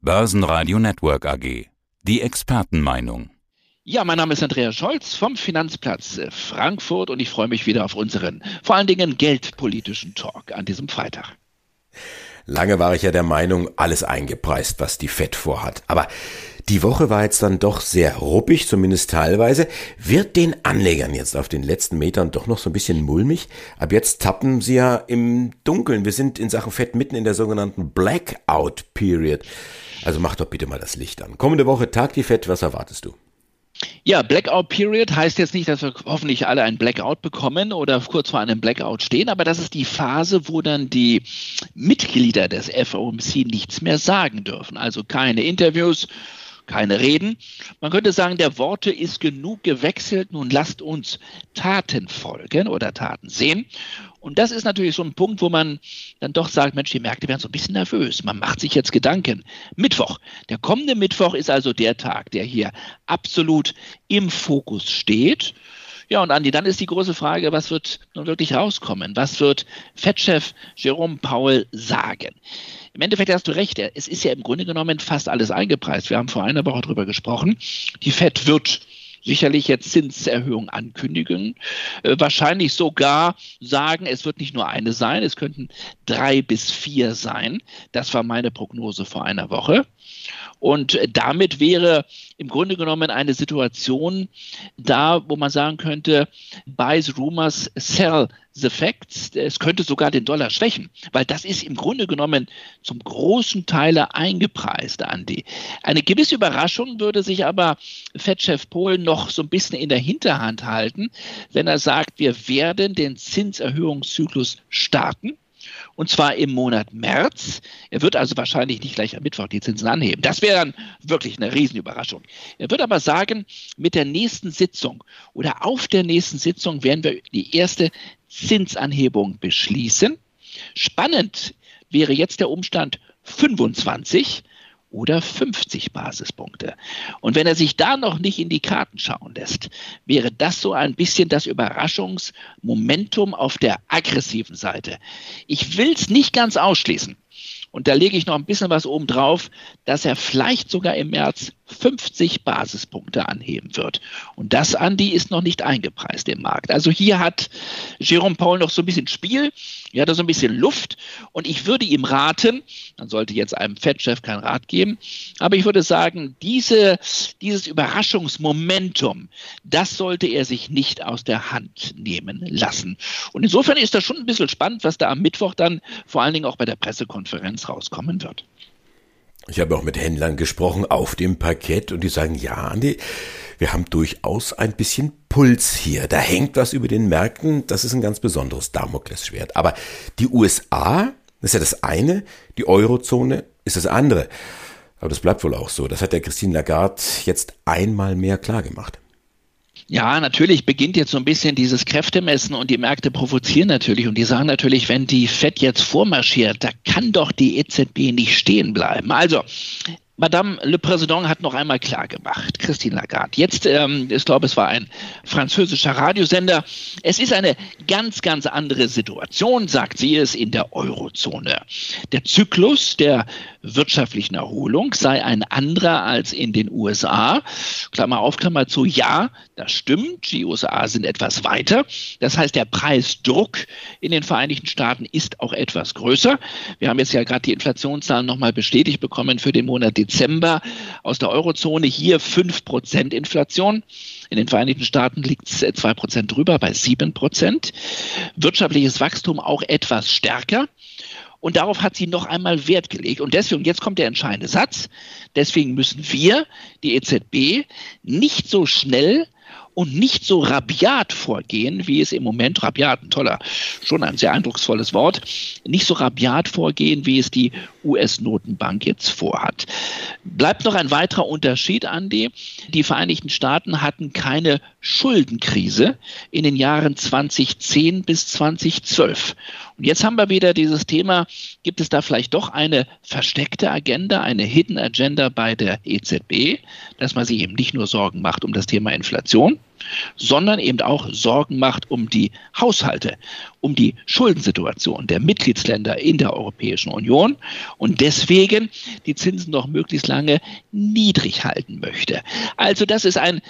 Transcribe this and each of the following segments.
Börsenradio Network AG. Die Expertenmeinung. Ja, mein Name ist Andreas Scholz vom Finanzplatz Frankfurt und ich freue mich wieder auf unseren vor allen Dingen geldpolitischen Talk an diesem Freitag. Lange war ich ja der Meinung, alles eingepreist, was die FED vorhat. Aber die Woche war jetzt dann doch sehr ruppig, zumindest teilweise. Wird den Anlegern jetzt auf den letzten Metern doch noch so ein bisschen mulmig? Ab jetzt tappen sie ja im Dunkeln. Wir sind in Sachen Fett mitten in der sogenannten Blackout Period. Also mach doch bitte mal das Licht an. Kommende Woche tagt die Fett, was erwartest du? Ja, Blackout Period heißt jetzt nicht, dass wir hoffentlich alle einen Blackout bekommen oder kurz vor einem Blackout stehen, aber das ist die Phase, wo dann die Mitglieder des FOMC nichts mehr sagen dürfen. Also keine Interviews, keine Reden. Man könnte sagen, der Worte ist genug gewechselt. Nun lasst uns Taten folgen oder Taten sehen. Und das ist natürlich so ein Punkt, wo man dann doch sagt, Mensch, die Märkte werden so ein bisschen nervös. Man macht sich jetzt Gedanken. Mittwoch. Der kommende Mittwoch ist also der Tag, der hier absolut im Fokus steht. Ja, und Andi, dann ist die große Frage, was wird nun wirklich rauskommen? Was wird Fettchef Jerome Powell sagen? Im Endeffekt hast du recht, es ist ja im Grunde genommen fast alles eingepreist. Wir haben vor einer Woche darüber gesprochen. Die Fed wird sicherlich jetzt Zinserhöhungen ankündigen, äh, wahrscheinlich sogar sagen, es wird nicht nur eine sein, es könnten drei bis vier sein. Das war meine Prognose vor einer Woche. Und damit wäre im Grunde genommen eine Situation da, wo man sagen könnte, buy the rumors, sell the facts. Es könnte sogar den Dollar schwächen, weil das ist im Grunde genommen zum großen Teile eingepreist, Andi. Eine gewisse Überraschung würde sich aber Fettchef Polen noch so ein bisschen in der Hinterhand halten, wenn er sagt, wir werden den Zinserhöhungszyklus starten und zwar im Monat März. Er wird also wahrscheinlich nicht gleich am Mittwoch die Zinsen anheben. Das wäre dann wirklich eine Riesenüberraschung. Er wird aber sagen, mit der nächsten Sitzung oder auf der nächsten Sitzung werden wir die erste Zinsanhebung beschließen. Spannend wäre jetzt der Umstand 25 oder 50 Basispunkte. Und wenn er sich da noch nicht in die Karten schauen lässt, wäre das so ein bisschen das Überraschungsmomentum auf der aggressiven Seite. Ich will es nicht ganz ausschließen. Und da lege ich noch ein bisschen was oben drauf, dass er vielleicht sogar im März 50 Basispunkte anheben wird. Und das, Andi, ist noch nicht eingepreist im Markt. Also hier hat Jerome Paul noch so ein bisschen Spiel, hier hat er so ein bisschen Luft. Und ich würde ihm raten, man sollte jetzt einem Fettchef keinen Rat geben, aber ich würde sagen, diese, dieses Überraschungsmomentum, das sollte er sich nicht aus der Hand nehmen lassen. Und insofern ist das schon ein bisschen spannend, was da am Mittwoch dann vor allen Dingen auch bei der Pressekonferenz rauskommen wird. Ich habe auch mit Händlern gesprochen auf dem Parkett und die sagen, ja, Andi, wir haben durchaus ein bisschen Puls hier. Da hängt was über den Märkten. Das ist ein ganz besonderes Damoklesschwert. Aber die USA, ist ja das eine, die Eurozone ist das andere. Aber das bleibt wohl auch so. Das hat der Christine Lagarde jetzt einmal mehr klargemacht. Ja, natürlich beginnt jetzt so ein bisschen dieses Kräftemessen und die Märkte provozieren natürlich und die sagen natürlich, wenn die FED jetzt vormarschiert, da kann doch die EZB nicht stehen bleiben. Also Madame Le Président hat noch einmal klar gemacht, Christine Lagarde. Jetzt, ähm, ich glaube, es war ein französischer Radiosender. Es ist eine ganz, ganz andere Situation, sagt sie es, in der Eurozone. Der Zyklus der wirtschaftlichen Erholung sei ein anderer als in den USA. Klammer auf, Klammer zu, ja, das stimmt. Die USA sind etwas weiter. Das heißt, der Preisdruck in den Vereinigten Staaten ist auch etwas größer. Wir haben jetzt ja gerade die Inflationszahlen nochmal bestätigt bekommen für den Monat Dezember aus der Eurozone. Hier 5% Inflation. In den Vereinigten Staaten liegt es 2% drüber bei 7%. Wirtschaftliches Wachstum auch etwas stärker. Und darauf hat sie noch einmal Wert gelegt. Und deswegen, jetzt kommt der entscheidende Satz, deswegen müssen wir, die EZB, nicht so schnell und nicht so rabiat vorgehen, wie es im Moment, rabiat, ein toller, schon ein sehr eindrucksvolles Wort, nicht so rabiat vorgehen, wie es die US-Notenbank jetzt vorhat. Bleibt noch ein weiterer Unterschied, Andi. Die Vereinigten Staaten hatten keine Schuldenkrise in den Jahren 2010 bis 2012. Und jetzt haben wir wieder dieses Thema, gibt es da vielleicht doch eine versteckte Agenda, eine Hidden Agenda bei der EZB, dass man sich eben nicht nur Sorgen macht um das Thema Inflation, sondern eben auch Sorgen macht um die Haushalte, um die Schuldensituation der Mitgliedsländer in der Europäischen Union und deswegen die Zinsen noch möglichst lange niedrig halten möchte. Also das ist ein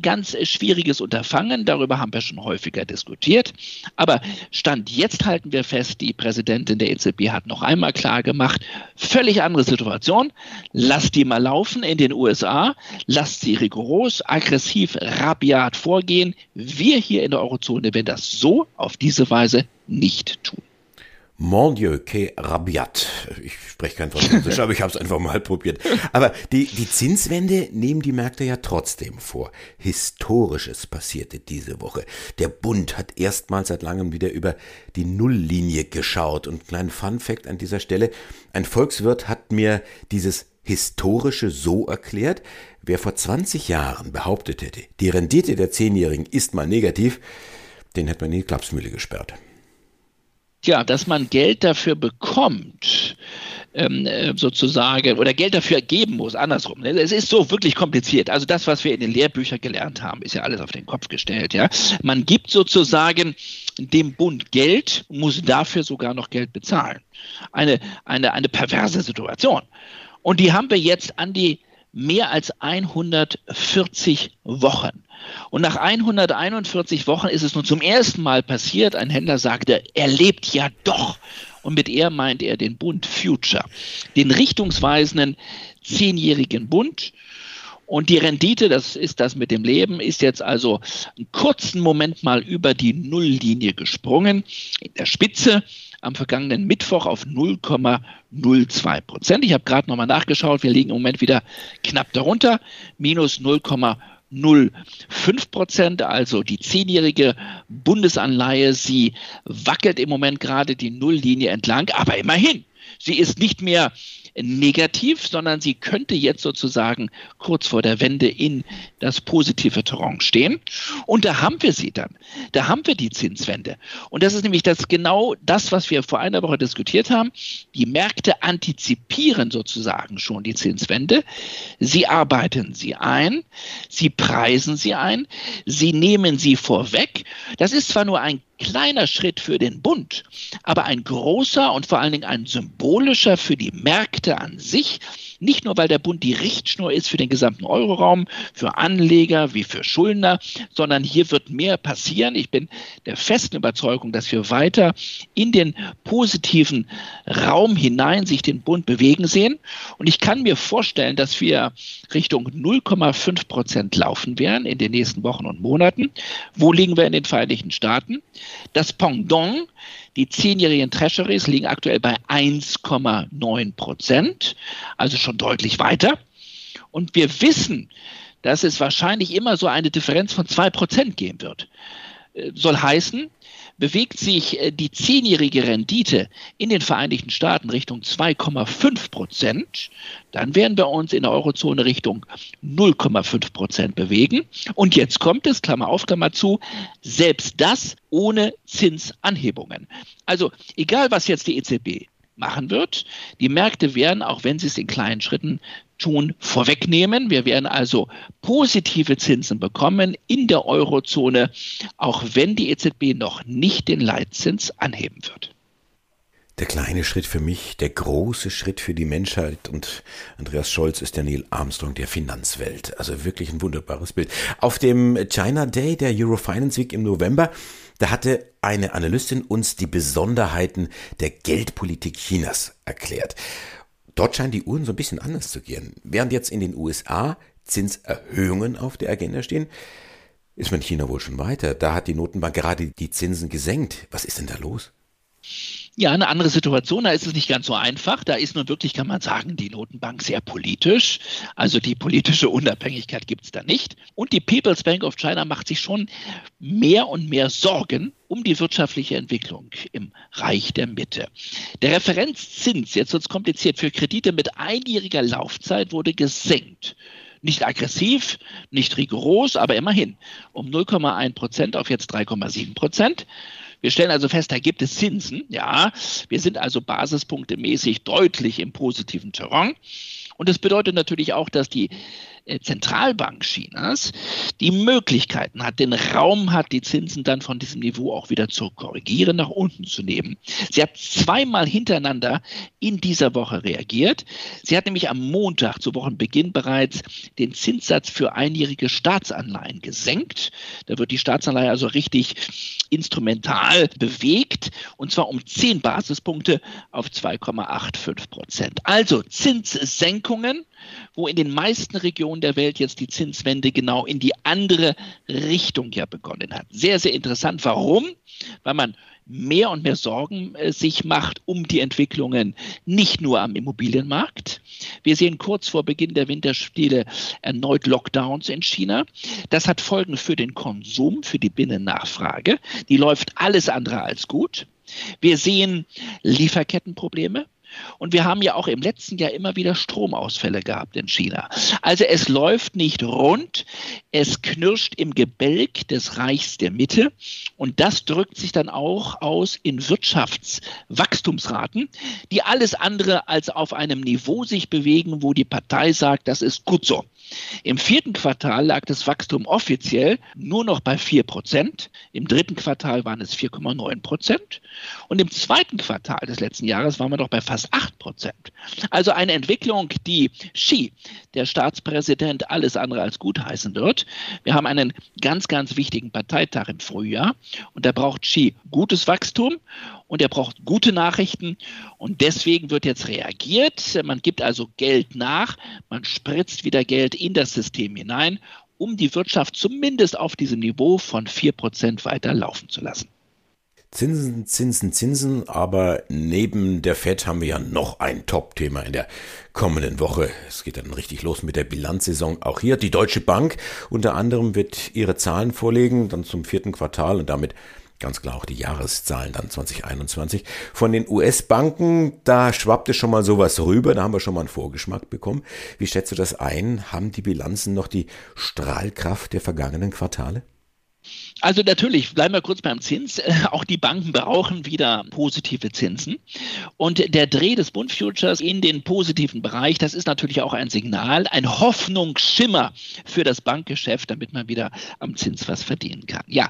ganz schwieriges Unterfangen, darüber haben wir schon häufiger diskutiert, aber Stand jetzt halten wir fest, die Präsidentin der EZB hat noch einmal klar gemacht, völlig andere Situation, lasst die mal laufen in den USA, lasst sie rigoros, aggressiv, rabiat vorgehen. Wir hier in der Eurozone werden das so auf diese Weise nicht tun. Mon Dieu, que rabiat. Ich spreche kein Französisch, aber ich habe es einfach mal probiert. Aber die, die Zinswende nehmen die Märkte ja trotzdem vor. Historisches passierte diese Woche. Der Bund hat erstmals seit langem wieder über die Nulllinie geschaut. Und kleinen Fun Fact an dieser Stelle. Ein Volkswirt hat mir dieses Historische so erklärt, wer vor 20 Jahren behauptet hätte, die Rendite der Zehnjährigen ist mal negativ, den hätte man in die Klapsmühle gesperrt. Ja, dass man Geld dafür bekommt, ähm, äh, sozusagen, oder Geld dafür geben muss, andersrum. Es ist so wirklich kompliziert. Also das, was wir in den Lehrbüchern gelernt haben, ist ja alles auf den Kopf gestellt. Ja, Man gibt sozusagen dem Bund Geld, muss dafür sogar noch Geld bezahlen. Eine, eine, eine perverse Situation. Und die haben wir jetzt an die mehr als 140 Wochen. Und nach 141 Wochen ist es nun zum ersten Mal passiert, ein Händler sagte, er lebt ja doch. Und mit er meint er den Bund Future, den richtungsweisenden zehnjährigen Bund. Und die Rendite, das ist das mit dem Leben, ist jetzt also einen kurzen Moment mal über die Nulllinie gesprungen. In der Spitze am vergangenen Mittwoch auf 0,02 Prozent. Ich habe gerade nochmal nachgeschaut, wir liegen im Moment wieder knapp darunter, minus 0,05 Prozent, also die zehnjährige Bundesanleihe, sie wackelt im Moment gerade die Nulllinie entlang, aber immerhin, sie ist nicht mehr negativ, sondern sie könnte jetzt sozusagen kurz vor der Wende in das positive Terrain stehen. Und da haben wir sie dann. Da haben wir die Zinswende. Und das ist nämlich das genau das, was wir vor einer Woche diskutiert haben. Die Märkte antizipieren sozusagen schon die Zinswende. Sie arbeiten sie ein, sie preisen sie ein, sie nehmen sie vorweg. Das ist zwar nur ein kleiner Schritt für den Bund, aber ein großer und vor allen Dingen ein symbolischer für die Märkte an sich. Nicht nur, weil der Bund die Richtschnur ist für den gesamten Euroraum, für Anleger wie für Schuldner, sondern hier wird mehr passieren. Ich bin der festen Überzeugung, dass wir weiter in den positiven Raum hinein sich den Bund bewegen sehen. Und ich kann mir vorstellen, dass wir Richtung 0,5 Prozent laufen werden in den nächsten Wochen und Monaten. Wo liegen wir in den Vereinigten Staaten? Das Pendant, die zehnjährigen Treasuries liegen aktuell bei 1,9 Prozent, also schon deutlich weiter. Und wir wissen, dass es wahrscheinlich immer so eine Differenz von 2 Prozent geben wird. Äh, soll heißen, bewegt sich äh, die zehnjährige Rendite in den Vereinigten Staaten Richtung 2,5 Prozent, dann werden wir uns in der Eurozone Richtung 0,5 Prozent bewegen. Und jetzt kommt es, Klammer auf, Klammer zu, selbst das ohne Zinsanhebungen. Also egal, was jetzt die EZB machen wird. Die Märkte werden, auch wenn sie es in kleinen Schritten tun, vorwegnehmen. Wir werden also positive Zinsen bekommen in der Eurozone, auch wenn die EZB noch nicht den Leitzins anheben wird. Der kleine Schritt für mich, der große Schritt für die Menschheit und Andreas Scholz ist der Neil Armstrong der Finanzwelt. Also wirklich ein wunderbares Bild. Auf dem China Day der Eurofinance Week im November, da hatte eine Analystin uns die Besonderheiten der Geldpolitik Chinas erklärt. Dort scheinen die Uhren so ein bisschen anders zu gehen. Während jetzt in den USA Zinserhöhungen auf der Agenda stehen, ist man in China wohl schon weiter. Da hat die Notenbank gerade die Zinsen gesenkt. Was ist denn da los? Ja, eine andere Situation, da ist es nicht ganz so einfach. Da ist nun wirklich, kann man sagen, die Notenbank sehr politisch. Also die politische Unabhängigkeit gibt es da nicht. Und die People's Bank of China macht sich schon mehr und mehr Sorgen um die wirtschaftliche Entwicklung im Reich der Mitte. Der Referenzzins, jetzt wird es kompliziert, für Kredite mit einjähriger Laufzeit wurde gesenkt. Nicht aggressiv, nicht rigoros, aber immerhin um 0,1 Prozent auf jetzt 3,7 Prozent. Wir stellen also fest, da gibt es Zinsen. Ja, wir sind also basispunktemäßig deutlich im positiven Terrain. Und das bedeutet natürlich auch, dass die Zentralbank Chinas die Möglichkeiten hat, den Raum hat, die Zinsen dann von diesem Niveau auch wieder zu korrigieren, nach unten zu nehmen. Sie hat zweimal hintereinander in dieser Woche reagiert. Sie hat nämlich am Montag zu Wochenbeginn bereits den Zinssatz für einjährige Staatsanleihen gesenkt. Da wird die Staatsanleihe also richtig instrumental bewegt und zwar um 10 Basispunkte auf 2,85 Prozent. Also Zinssenkungen, wo in den meisten Regionen der Welt jetzt die Zinswende genau in die andere Richtung ja begonnen hat. Sehr, sehr interessant. Warum? Weil man mehr und mehr Sorgen äh, sich macht um die Entwicklungen nicht nur am Immobilienmarkt. Wir sehen kurz vor Beginn der Winterspiele erneut Lockdowns in China. Das hat Folgen für den Konsum, für die Binnennachfrage. Die läuft alles andere als gut. Wir sehen Lieferkettenprobleme. Und wir haben ja auch im letzten Jahr immer wieder Stromausfälle gehabt in China. Also es läuft nicht rund, es knirscht im Gebälk des Reichs der Mitte und das drückt sich dann auch aus in Wirtschaftswachstumsraten, die alles andere als auf einem Niveau sich bewegen, wo die Partei sagt, das ist gut so. Im vierten Quartal lag das Wachstum offiziell nur noch bei 4 Prozent. Im dritten Quartal waren es 4,9 Prozent. Und im zweiten Quartal des letzten Jahres waren wir noch bei fast 8 Prozent. Also eine Entwicklung, die Xi, der Staatspräsident, alles andere als gutheißen wird. Wir haben einen ganz, ganz wichtigen Parteitag im Frühjahr und da braucht Xi gutes Wachstum und er braucht gute Nachrichten und deswegen wird jetzt reagiert. Man gibt also Geld nach, man spritzt wieder Geld in das System hinein, um die Wirtschaft zumindest auf diesem Niveau von 4% weiter laufen zu lassen. Zinsen, Zinsen, Zinsen, aber neben der FED haben wir ja noch ein Top-Thema in der kommenden Woche. Es geht dann richtig los mit der Bilanzsaison. Auch hier die Deutsche Bank unter anderem wird ihre Zahlen vorlegen, dann zum vierten Quartal und damit ganz klar auch die Jahreszahlen dann 2021. Von den US-Banken, da schwappte schon mal sowas rüber, da haben wir schon mal einen Vorgeschmack bekommen. Wie schätzt du das ein? Haben die Bilanzen noch die Strahlkraft der vergangenen Quartale? Also natürlich, bleiben wir kurz beim Zins. Auch die Banken brauchen wieder positive Zinsen. Und der Dreh des Bund Futures in den positiven Bereich, das ist natürlich auch ein Signal, ein Hoffnungsschimmer für das Bankgeschäft, damit man wieder am Zins was verdienen kann. Ja,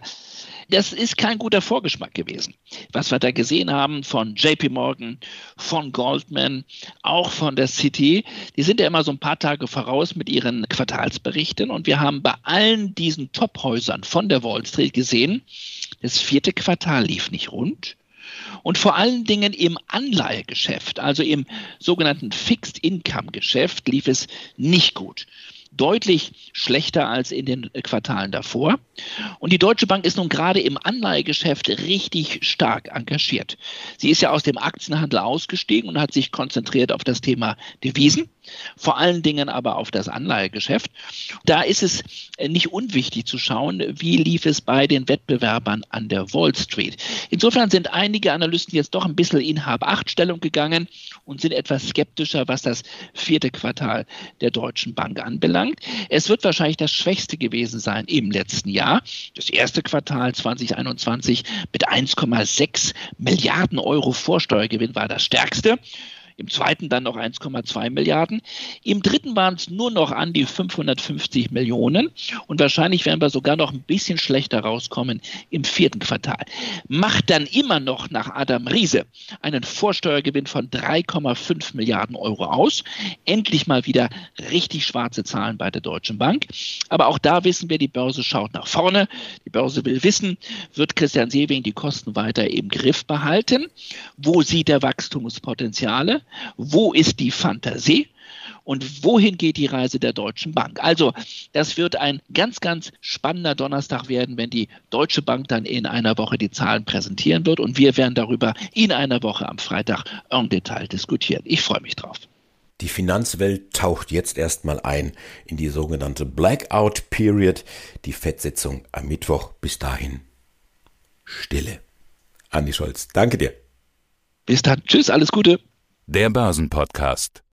das ist kein guter Vorgeschmack gewesen. Was wir da gesehen haben von JP Morgan, von Goldman, auch von der City, die sind ja immer so ein paar Tage voraus mit ihren Quartalsberichten und wir haben bei allen diesen Tophäusern von der Wall Street gesehen, das vierte Quartal lief nicht rund. Und vor allen Dingen im Anleihegeschäft, also im sogenannten Fixed Income Geschäft, lief es nicht gut deutlich schlechter als in den Quartalen davor. Und die Deutsche Bank ist nun gerade im Anleihegeschäft richtig stark engagiert. Sie ist ja aus dem Aktienhandel ausgestiegen und hat sich konzentriert auf das Thema Devisen, vor allen Dingen aber auf das Anleihegeschäft. Da ist es nicht unwichtig zu schauen, wie lief es bei den Wettbewerbern an der Wall Street. Insofern sind einige Analysten jetzt doch ein bisschen in Hab-Acht-Stellung gegangen und sind etwas skeptischer, was das vierte Quartal der Deutschen Bank anbelangt. Es wird wahrscheinlich das schwächste gewesen sein im letzten Jahr. Das erste Quartal 2021 mit 1,6 Milliarden Euro Vorsteuergewinn war das stärkste im zweiten dann noch 1,2 Milliarden. Im dritten waren es nur noch an die 550 Millionen und wahrscheinlich werden wir sogar noch ein bisschen schlechter rauskommen im vierten Quartal. Macht dann immer noch nach Adam Riese einen Vorsteuergewinn von 3,5 Milliarden Euro aus. Endlich mal wieder richtig schwarze Zahlen bei der Deutschen Bank. Aber auch da wissen wir, die Börse schaut nach vorne. Die Börse will wissen, wird Christian Sewing die Kosten weiter im Griff behalten? Wo sieht er Wachstumspotenziale? Wo ist die Fantasie? Und wohin geht die Reise der Deutschen Bank? Also, das wird ein ganz, ganz spannender Donnerstag werden, wenn die Deutsche Bank dann in einer Woche die Zahlen präsentieren wird. Und wir werden darüber in einer Woche am Freitag en Detail diskutieren. Ich freue mich drauf. Die Finanzwelt taucht jetzt erstmal ein in die sogenannte Blackout Period, die Fettsetzung am Mittwoch. Bis dahin Stille. Andi Scholz, danke dir. Bis dann. Tschüss, alles Gute. Der Börsenpodcast.